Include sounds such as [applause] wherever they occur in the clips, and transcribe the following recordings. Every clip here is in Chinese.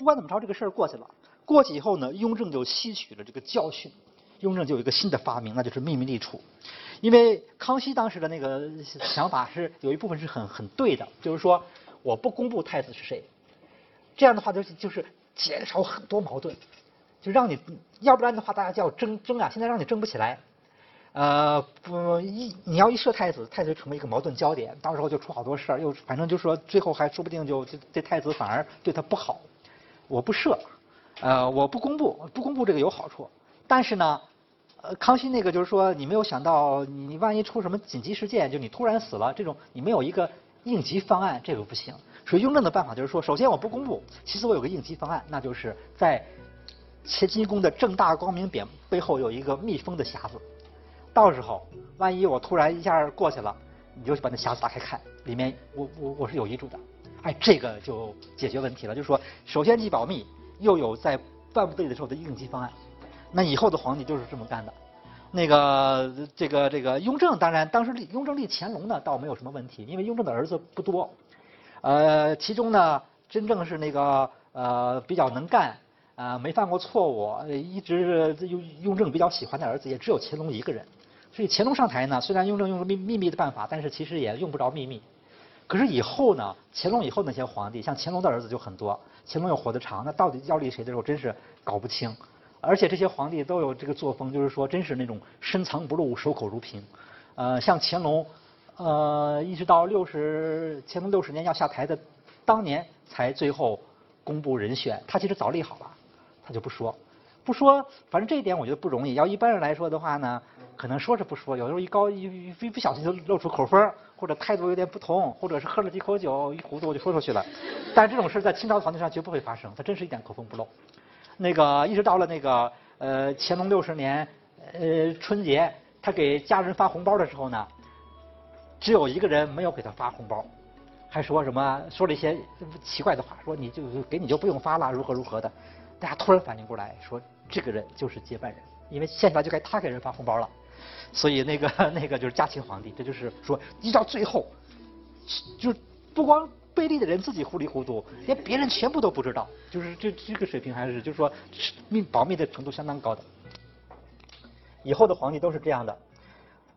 不管怎么着，这个事儿过去了。过去以后呢，雍正就吸取了这个教训，雍正就有一个新的发明，那就是秘密立储。因为康熙当时的那个想法是有一部分是很很对的，就是说我不公布太子是谁，这样的话就是就是减少很多矛盾，就让你要不然的话大家就要争争啊，现在让你争不起来。呃，不一你要一设太子，太子成为一个矛盾焦点，到时候就出好多事儿，又反正就说最后还说不定就这这太子反而对他不好。我不设，呃，我不公布，不公布这个有好处，但是呢，呃，康熙那个就是说你没有想到，你你万一出什么紧急事件，就你突然死了，这种你没有一个应急方案，这个不行。所以雍正的办法就是说，首先我不公布，其次我有个应急方案，那就是在乾清宫的正大光明匾背后有一个密封的匣子。到时候，万一我突然一下过去了，你就把那匣子打开看，里面我我我是有遗嘱的，哎，这个就解决问题了。就是说，首先既保密，又有在万不得已的时候的应急方案。那以后的皇帝就是这么干的。那个这个这个雍正，当然当时立雍正立乾隆呢，倒没有什么问题，因为雍正的儿子不多，呃，其中呢，真正是那个呃比较能干啊，没犯过错误，一直雍雍正比较喜欢的儿子，也只有乾隆一个人。所以乾隆上台呢，虽然雍正用了秘秘密的办法，但是其实也用不着秘密。可是以后呢，乾隆以后那些皇帝，像乾隆的儿子就很多，乾隆又活得长，那到底要立谁的时候，真是搞不清。而且这些皇帝都有这个作风，就是说，真是那种深藏不露、守口如瓶。呃，像乾隆，呃，一直到六十乾隆六十年要下台的当年，才最后公布人选。他其实早立好了，他就不说，不说。反正这一点我觉得不容易。要一般人来说的话呢，可能说是不说，有时候一高一一不小心就露出口风，或者态度有点不同，或者是喝了几口酒一糊涂就说出去了。但这种事在清朝皇帝上绝不会发生，他真是一点口风不漏。那个一直到了那个呃乾隆六十年呃春节，他给家人发红包的时候呢，只有一个人没有给他发红包，还说什么说了一些奇怪的话，说你就给你就不用发了，如何如何的。大家突然反应过来，说这个人就是接班人，因为现在就该他给人发红包了。所以那个 [laughs] 那个就是嘉庆皇帝，这就是说一到最后，就不光。贝利的人自己糊里糊涂，连别人全部都不知道，就是这这个水平还是就是说密保密的程度相当高的。以后的皇帝都是这样的，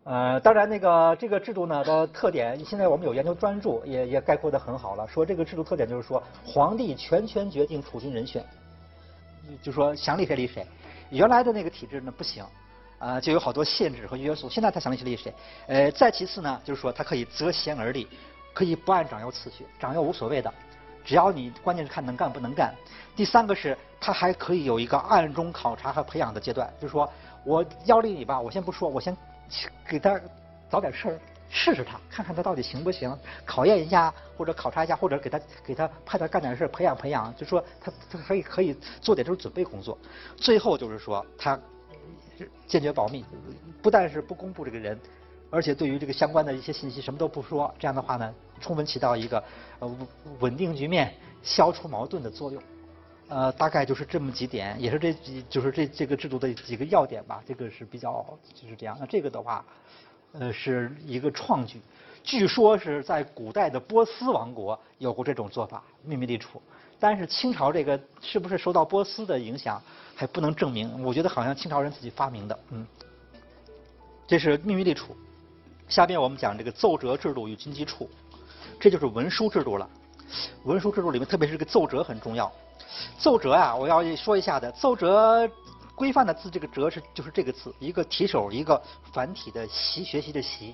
呃，当然那个这个制度呢的特点，现在我们有研究专著也也概括的很好了，说这个制度特点就是说皇帝全权决定储君人选，就说想立谁立谁。原来的那个体制呢不行，啊就有好多限制和约束。现在他想立谁立谁。呃，再其次呢，就是说他可以择贤而立。可以不按长幼次序，长幼无所谓的，只要你关键是看能干不能干。第三个是，他还可以有一个暗中考察和培养的阶段，就是说我要立你吧，我先不说，我先给他找点事儿试试他，看看他到底行不行，考验一下或者考察一下，或者给他给他派他干点事儿培养培养，就说他他可以可以做点这种准备工作。最后就是说他坚决保密，不但是不公布这个人。而且对于这个相关的一些信息什么都不说，这样的话呢，充分起到一个呃稳定局面、消除矛盾的作用。呃，大概就是这么几点，也是这几就是这这个制度的几个要点吧。这个是比较就是这样。那这个的话，呃，是一个创举，据说是在古代的波斯王国有过这种做法，秘密立储。但是清朝这个是不是受到波斯的影响，还不能证明。我觉得好像清朝人自己发明的，嗯，这是秘密立储。下边我们讲这个奏折制度与军机处，这就是文书制度了。文书制度里面，特别是这个奏折很重要。奏折啊，我要说一下的，奏折规范的字，这个折是就是这个字，一个提手，一个繁体的习，学习的习。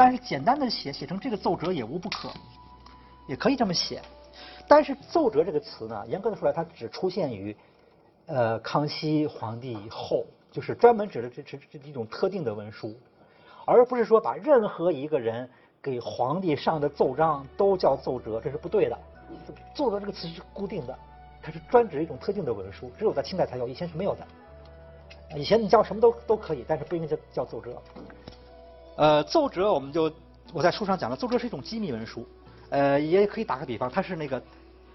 但是简单的写写成这个奏折也无不可，也可以这么写。但是奏折这个词呢，严格的说来，它只出现于呃康熙皇帝以后，就是专门指的这这这一种特定的文书。而不是说把任何一个人给皇帝上的奏章都叫奏折，这是不对的。奏折这个词是固定的，它是专指一种特定的文书，只有在清代才有，以前是没有的。以前你叫什么都都可以，但是不应该叫叫奏折。呃，奏折我们就我在书上讲了，奏折是一种机密文书。呃，也可以打个比方，它是那个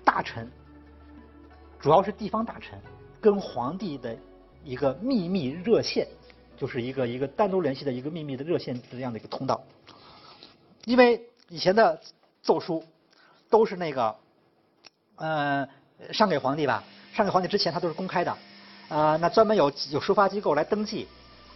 大臣，主要是地方大臣跟皇帝的一个秘密热线。就是一个一个单独联系的一个秘密的热线这样的一个通道，因为以前的奏书都是那个，呃，上给皇帝吧，上给皇帝之前它都是公开的，啊，那专门有有收发机构来登记，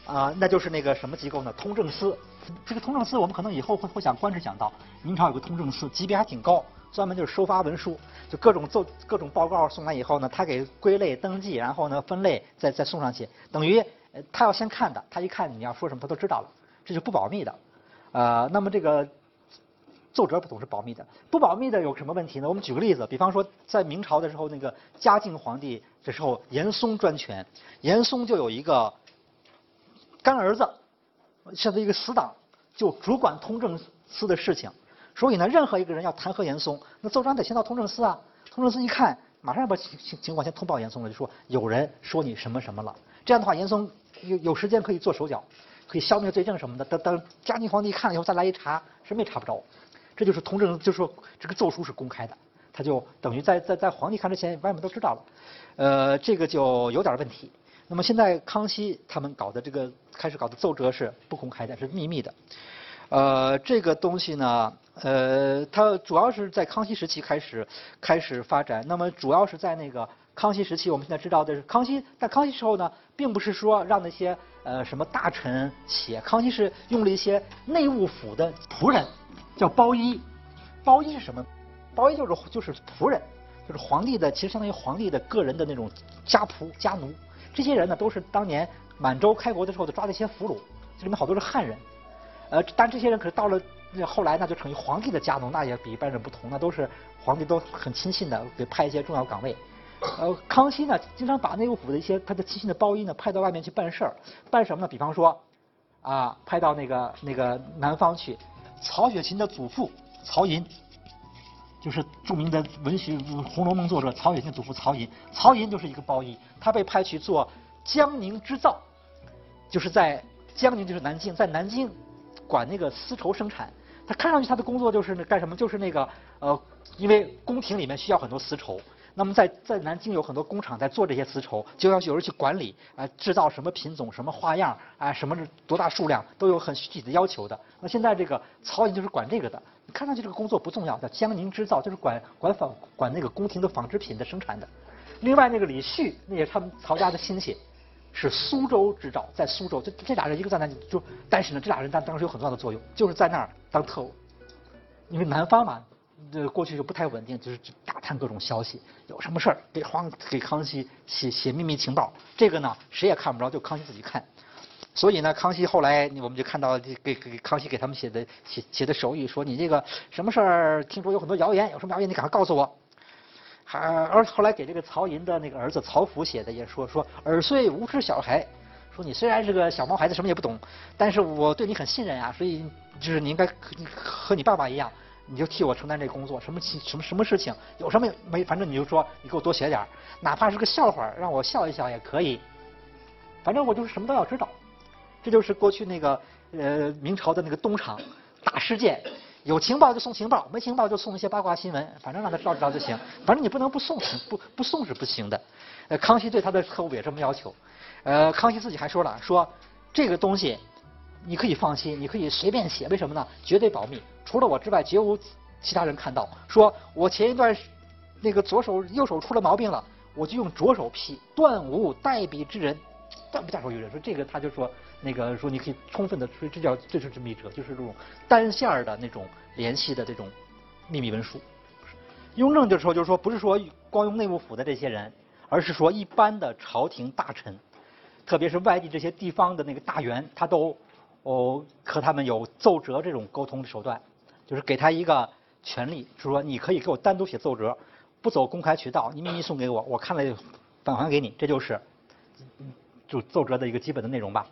啊，那就是那个什么机构呢？通政司。这个通政司我们可能以后会会讲官职讲到，明朝有个通政司，级别还挺高，专门就是收发文书，就各种奏各种报告送来以后呢，他给归类登记，然后呢分类再再送上去，等于他要先看的，他一看你要说什么他都知道了，这就不保密的，呃，那么这个。奏折不总是保密的，不保密的有什么问题呢？我们举个例子，比方说在明朝的时候，那个嘉靖皇帝的时候，严嵩专权，严嵩就有一个干儿子，现在一个死党，就主管通政司的事情，所以呢，任何一个人要弹劾严嵩，那奏章得先到通政司啊，通政司一看，马上要把情情况先通报严嵩了，就说有人说你什么什么了，这样的话，严嵩有有时间可以做手脚，可以消灭罪证什么的，等等嘉靖皇帝看了以后再来一查，什么也查不着。这就是通政，就说这个奏书是公开的，他就等于在在在皇帝看之前，外面都知道了，呃，这个就有点问题。那么现在康熙他们搞的这个开始搞的奏折是不公开的，是秘密的。呃，这个东西呢，呃，它主要是在康熙时期开始开始发展。那么主要是在那个康熙时期，我们现在知道的是康熙在康熙时候呢，并不是说让那些呃什么大臣写，康熙是用了一些内务府的仆人。叫包衣，包衣是什么？包衣就是就是仆人，就是皇帝的，其实相当于皇帝的个人的那种家仆家奴。这些人呢，都是当年满洲开国的时候的抓的一些俘虏，这里面好多是汉人。呃，但这些人可是到了后来，那就成为皇帝的家奴，那也比一般人不同，那都是皇帝都很亲信的，给派一些重要岗位。呃，康熙呢，经常把内务府的一些他的亲信的包衣呢，派到外面去办事儿，办什么呢？比方说，啊，派到那个那个南方去。曹雪芹的祖父曹寅，就是著名的文学《红楼梦》作者曹雪芹祖父曹寅。曹寅就是一个包衣，他被派去做江宁织造，就是在江宁就是南京，在南京管那个丝绸生产。他看上去他的工作就是干什么？就是那个呃，因为宫廷里面需要很多丝绸。那么在在南京有很多工厂在做这些丝绸，就要有人去管理，啊，制造什么品种、什么花样，啊，什么多大数量，都有很具体的要求的。那现在这个曹寅就是管这个的，看上去这个工作不重要，叫江宁织造，就是管管纺管那个宫廷的纺织品的生产的。另外那个李旭，那也是他们曹家的亲戚，是苏州织造，在苏州，这这俩人一个在那就，但是呢，这俩人当当时有很重要的作用，就是在那儿当特务，因为南方嘛。这过去就不太稳定，就是打探各种消息，有什么事儿给皇给康熙写写秘密情报，这个呢谁也看不着，就康熙自己看。所以呢，康熙后来我们就看到给给康熙给他们写的写写的手语，说你这个什么事儿，听说有很多谣言，有什么谣言你赶快告诉我。还而后来给这个曹寅的那个儿子曹福写的也说说耳虽无知小孩，说你虽然是个小毛孩子，什么也不懂，但是我对你很信任啊，所以就是你应该和你爸爸一样。你就替我承担这工作，什么什么什么事情，有什么没，反正你就说，你给我多写点哪怕是个笑话，让我笑一笑也可以。反正我就是什么都要知道。这就是过去那个呃明朝的那个东厂大事件，有情报就送情报，没情报就送一些八卦新闻，反正让他知道知道就行。反正你不能不送，不不送是不行的。呃，康熙对他的特务也这么要求。呃，康熙自己还说了，说这个东西。你可以放心，你可以随便写，为什么呢？绝对保密，除了我之外，绝无其他人看到。说我前一段那个左手右手出了毛病了，我就用左手批，断无代笔之人，但不下手于人。说这个他就说那个说你可以充分的，说这叫这就是密折，就是这种单线儿的那种联系的这种秘密文书。雍正的时候就是说，不是说光用内务府的这些人，而是说一般的朝廷大臣，特别是外地这些地方的那个大员，他都。哦，和他们有奏折这种沟通的手段，就是给他一个权利，是说你可以给我单独写奏折，不走公开渠道，你秘密送给我，我看了返还给你，这就是就奏折的一个基本的内容吧。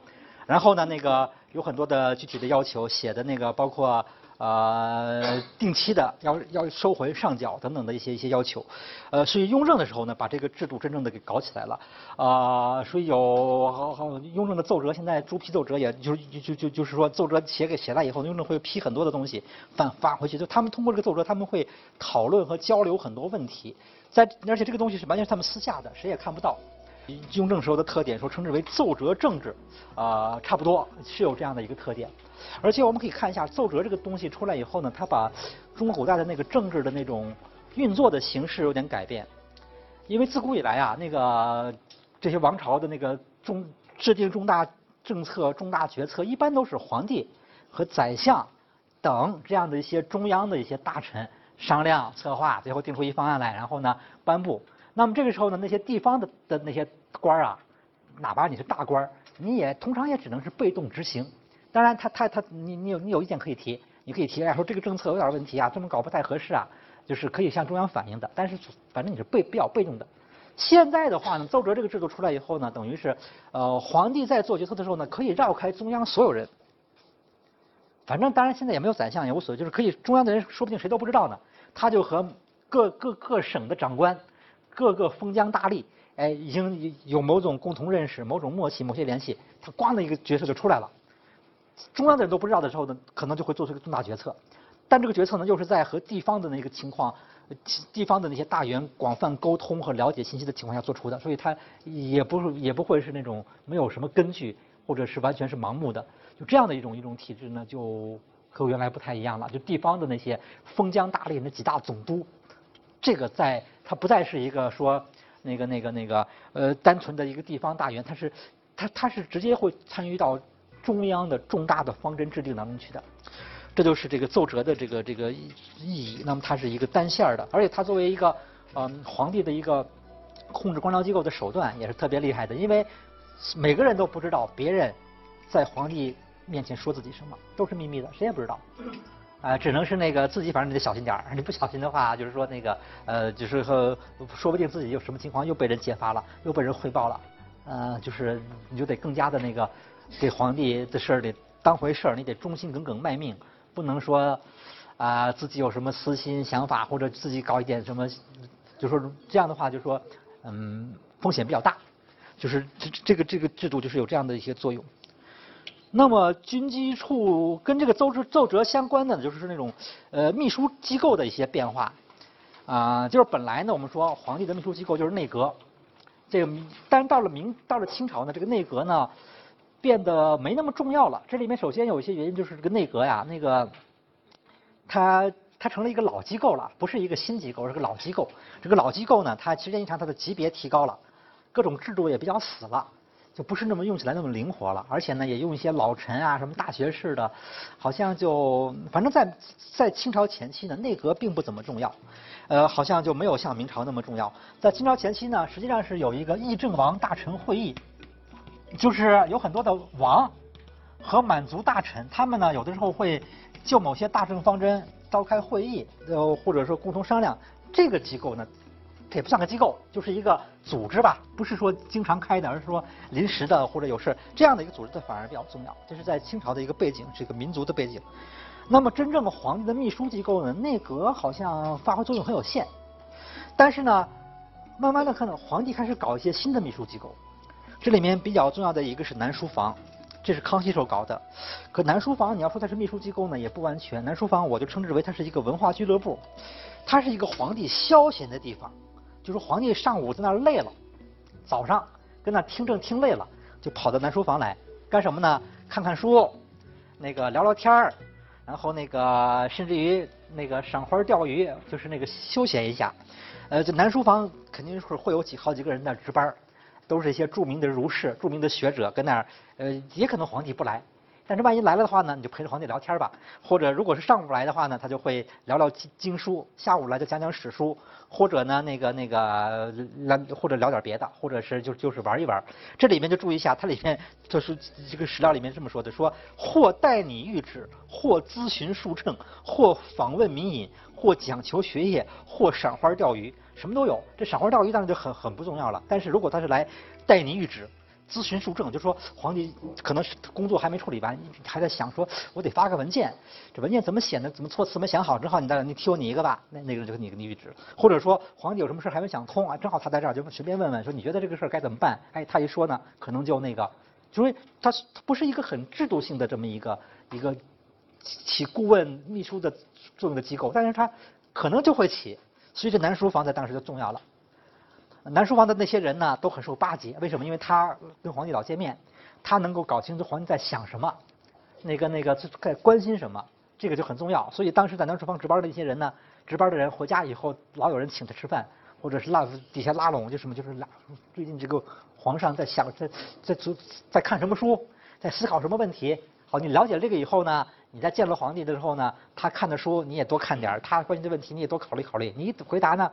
然后呢，那个有很多的具体的要求，写的那个包括。呃，定期的要要收回上缴等等的一些一些要求，呃，所以雍正的时候呢，把这个制度真正的给搞起来了，啊，所以有好好雍正的奏折，现在朱批奏折，也就就就就是说奏折写给写了以后，雍正会批很多的东西返返回去，就他们通过这个奏折，他们会讨论和交流很多问题，在而且这个东西是完全是他们私下的，谁也看不到。雍正时候的特点说称之为奏折政治，啊，差不多是有这样的一个特点。而且我们可以看一下奏折这个东西出来以后呢，它把中国古代的那个政治的那种运作的形式有点改变。因为自古以来啊，那个这些王朝的那个重制定重大政策、重大决策，一般都是皇帝和宰相等这样的一些中央的一些大臣商量策划，最后定出一方案来，然后呢颁布。那么这个时候呢，那些地方的的那些官儿啊，哪怕你是大官儿，你也通常也只能是被动执行。当然，他他他，你你有你有意见可以提，你可以提，哎，说这个政策有点问题啊，这么搞不太合适啊。就是可以向中央反映的，但是反正你是被比较被动的。现在的话呢，奏折这个制度出来以后呢，等于是呃皇帝在做决策的时候呢，可以绕开中央所有人。反正当然现在也没有宰相也无所谓，就是可以中央的人说不定谁都不知道呢。他就和各各各省的长官、各个封疆大吏，哎，已经有某种共同认识、某种默契、某些联系，他咣的一个决策就出来了。中央的人都不知道的时候呢，可能就会做出一个重大决策。但这个决策呢，又是在和地方的那个情况、地方的那些大员广泛沟通和了解信息的情况下做出的，所以它也不是也不会是那种没有什么根据，或者是完全是盲目的。就这样的一种一种体制呢，就和原来不太一样了。就地方的那些封疆大吏那几大总督，这个在它不再是一个说那个那个那个呃单纯的一个地方大员，他是他他是直接会参与到中央的重大的方针制定当中去的。这就是这个奏折的这个这个意义。那么它是一个单线的，而且它作为一个嗯皇帝的一个控制官僚机构的手段，也是特别厉害的。因为每个人都不知道别人在皇帝面前说自己什么，都是秘密的，谁也不知道。啊，只能是那个自己，反正你得小心点儿。你不小心的话，就是说那个呃，就是说说不定自己有什么情况又被人揭发了，又被人汇报了。呃，就是你就得更加的那个给皇帝的事儿得当回事儿，你得忠心耿耿卖命。不能说啊自己有什么私心想法，或者自己搞一点什么，就说这样的话，就说嗯风险比较大，就是这这个这个制度就是有这样的一些作用。那么军机处跟这个奏折奏折相关的呢，就是那种呃秘书机构的一些变化啊，就是本来呢我们说皇帝的秘书机构就是内阁，这个但是到了明到了清朝呢，这个内阁呢。变得没那么重要了。这里面首先有一些原因，就是这个内阁呀，那个它它成了一个老机构了，不是一个新机构，是个老机构。这个老机构呢，它时间一长，它的级别提高了，各种制度也比较死了，就不是那么用起来那么灵活了。而且呢，也用一些老臣啊，什么大学士的，好像就反正在在清朝前期呢，内阁并不怎么重要，呃，好像就没有像明朝那么重要。在清朝前期呢，实际上是有一个议政王大臣会议。就是有很多的王和满族大臣，他们呢有的时候会就某些大政方针召开会议，呃或者说共同商量。这个机构呢，它也不算个机构，就是一个组织吧，不是说经常开的，而是说临时的或者有事这样的一个组织，它反而比较重要。这是在清朝的一个背景，是一个民族的背景。那么真正的皇帝的秘书机构呢，内阁好像发挥作用很有限。但是呢，慢慢的看到皇帝开始搞一些新的秘书机构。这里面比较重要的一个是南书房，这是康熙时候搞的。可南书房你要说它是秘书机构呢，也不完全。南书房我就称之为它是一个文化俱乐部，它是一个皇帝消闲的地方。就说皇帝上午在那儿累了，早上跟那听政听累了，就跑到南书房来干什么呢？看看书，那个聊聊天儿，然后那个甚至于那个赏花钓鱼，就是那个休闲一下。呃，这南书房肯定是会有几好几个人在值班。都是一些著名的儒士、著名的学者跟那儿，呃，也可能皇帝不来，但是万一来了的话呢，你就陪着皇帝聊天吧。或者如果是上午来的话呢，他就会聊聊经经书；下午来就讲讲史书，或者呢那个那个来或者聊点别的，或者是就就是玩一玩。这里面就注意一下，它里面就是这个史料里面这么说的：说或代拟谕旨，或咨询数称，或访问民隐，或讲求学业，或赏花钓鱼。什么都有，这赏花钓鱼当然就很很不重要了。但是如果他是来代你谕旨、咨询书证，就说皇帝可能是工作还没处理完，还在想说，我得发个文件，这文件怎么写呢？怎么措辞没想好？正好你在，你替我拟一个吧。那那个人就给你个拟谕旨，或者说皇帝有什么事还没想通啊，正好他在这儿，就随便问问，说你觉得这个事儿该怎么办？哎，他一说呢，可能就那个，因为他他不是一个很制度性的这么一个一个起顾问秘书的作用的机构，但是他可能就会起。所以这南书房在当时就重要了。南书房的那些人呢，都很受巴结。为什么？因为他跟皇帝老见面，他能够搞清楚皇帝在想什么，那个那个在关心什么，这个就很重要。所以当时在南书房值班的一些人呢，值班的人回家以后，老有人请他吃饭，或者是拉底下拉拢，就什么就是拉。最近这个皇上在想在在在在看什么书，在思考什么问题。好，你了解了这个以后呢，你在见了皇帝的时候呢，他看的书你也多看点，他关心的问题你也多考虑考虑。你回答呢，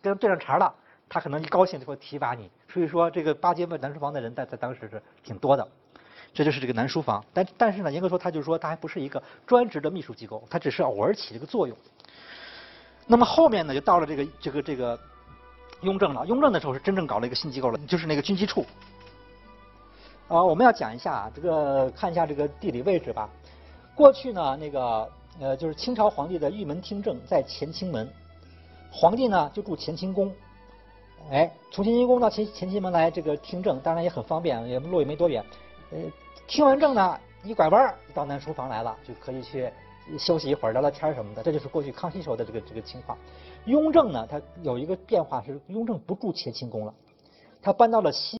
跟人对上茬了，他可能一高兴就会提拔你。所以说，这个巴结南书房的人在在当时是挺多的。这就是这个南书房，但但是呢，严格说，他就说他还不是一个专职的秘书机构，他只是偶尔起这个作用。那么后面呢，就到了这个这个这个雍正了。雍正的时候是真正搞了一个新机构了，就是那个军机处。啊，我们要讲一下啊，这个看一下这个地理位置吧。过去呢，那个呃，就是清朝皇帝的御门听政在乾清门，皇帝呢就住乾清宫。哎，从乾清宫到前前清门来这个听政，当然也很方便，也路也没多远。呃，听完政呢，一拐弯到南书房来了，就可以去休息一会儿，聊聊天什么的。这就是过去康熙时候的这个这个情况。雍正呢，他有一个变化是，雍正不住乾清宫了，他搬到了西。